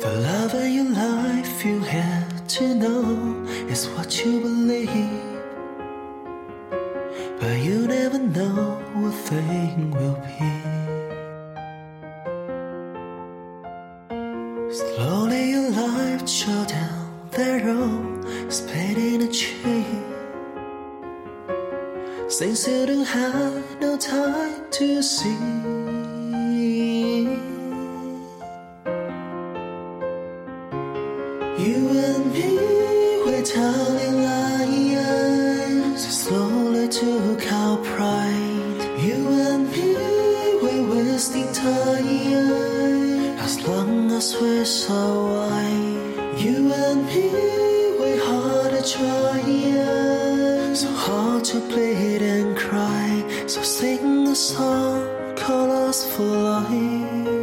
The love of your life you have to know is what you believe. But you never know what thing will be. Slowly your life shut down the road, splitting a tree. Since you don't have no time to see. You and me, we're telling lies. Slowly took our pride. You and me, we're wasting time. As long as we're so. You and me, we're hard to try. So hard to bleed and cry. So sing a song, call us for life.